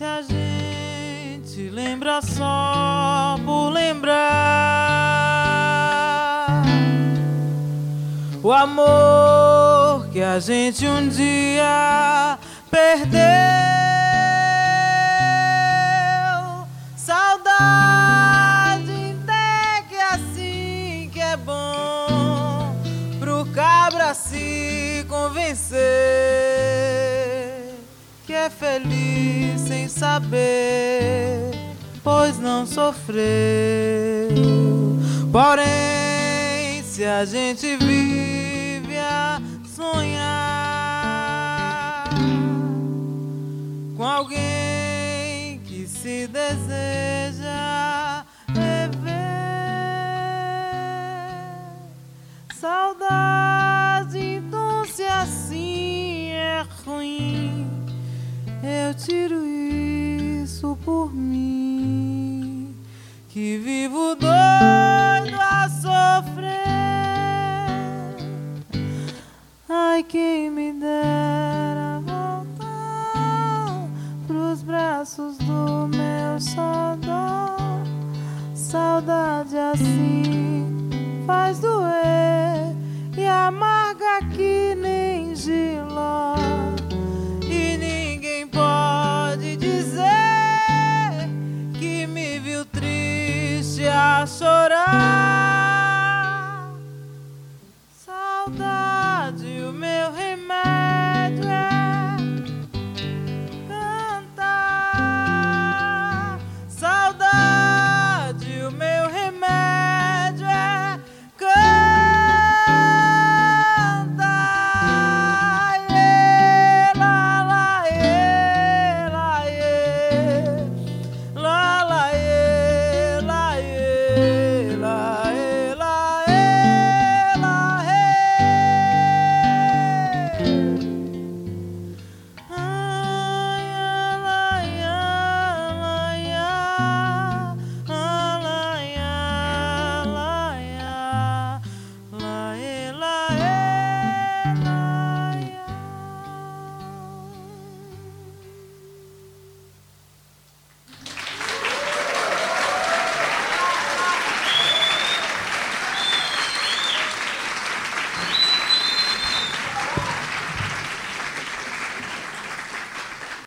se a gente lembra só por lembrar o amor que a gente um dia perdeu. Saudade até que é assim que é bom pro cabra se convencer é feliz sem saber, pois não sofreu. Porém, se a gente vive a sonhar com alguém que se deseja saudade assim faz doer e amarga que nem giló. E ninguém pode dizer que me viu triste a chorar.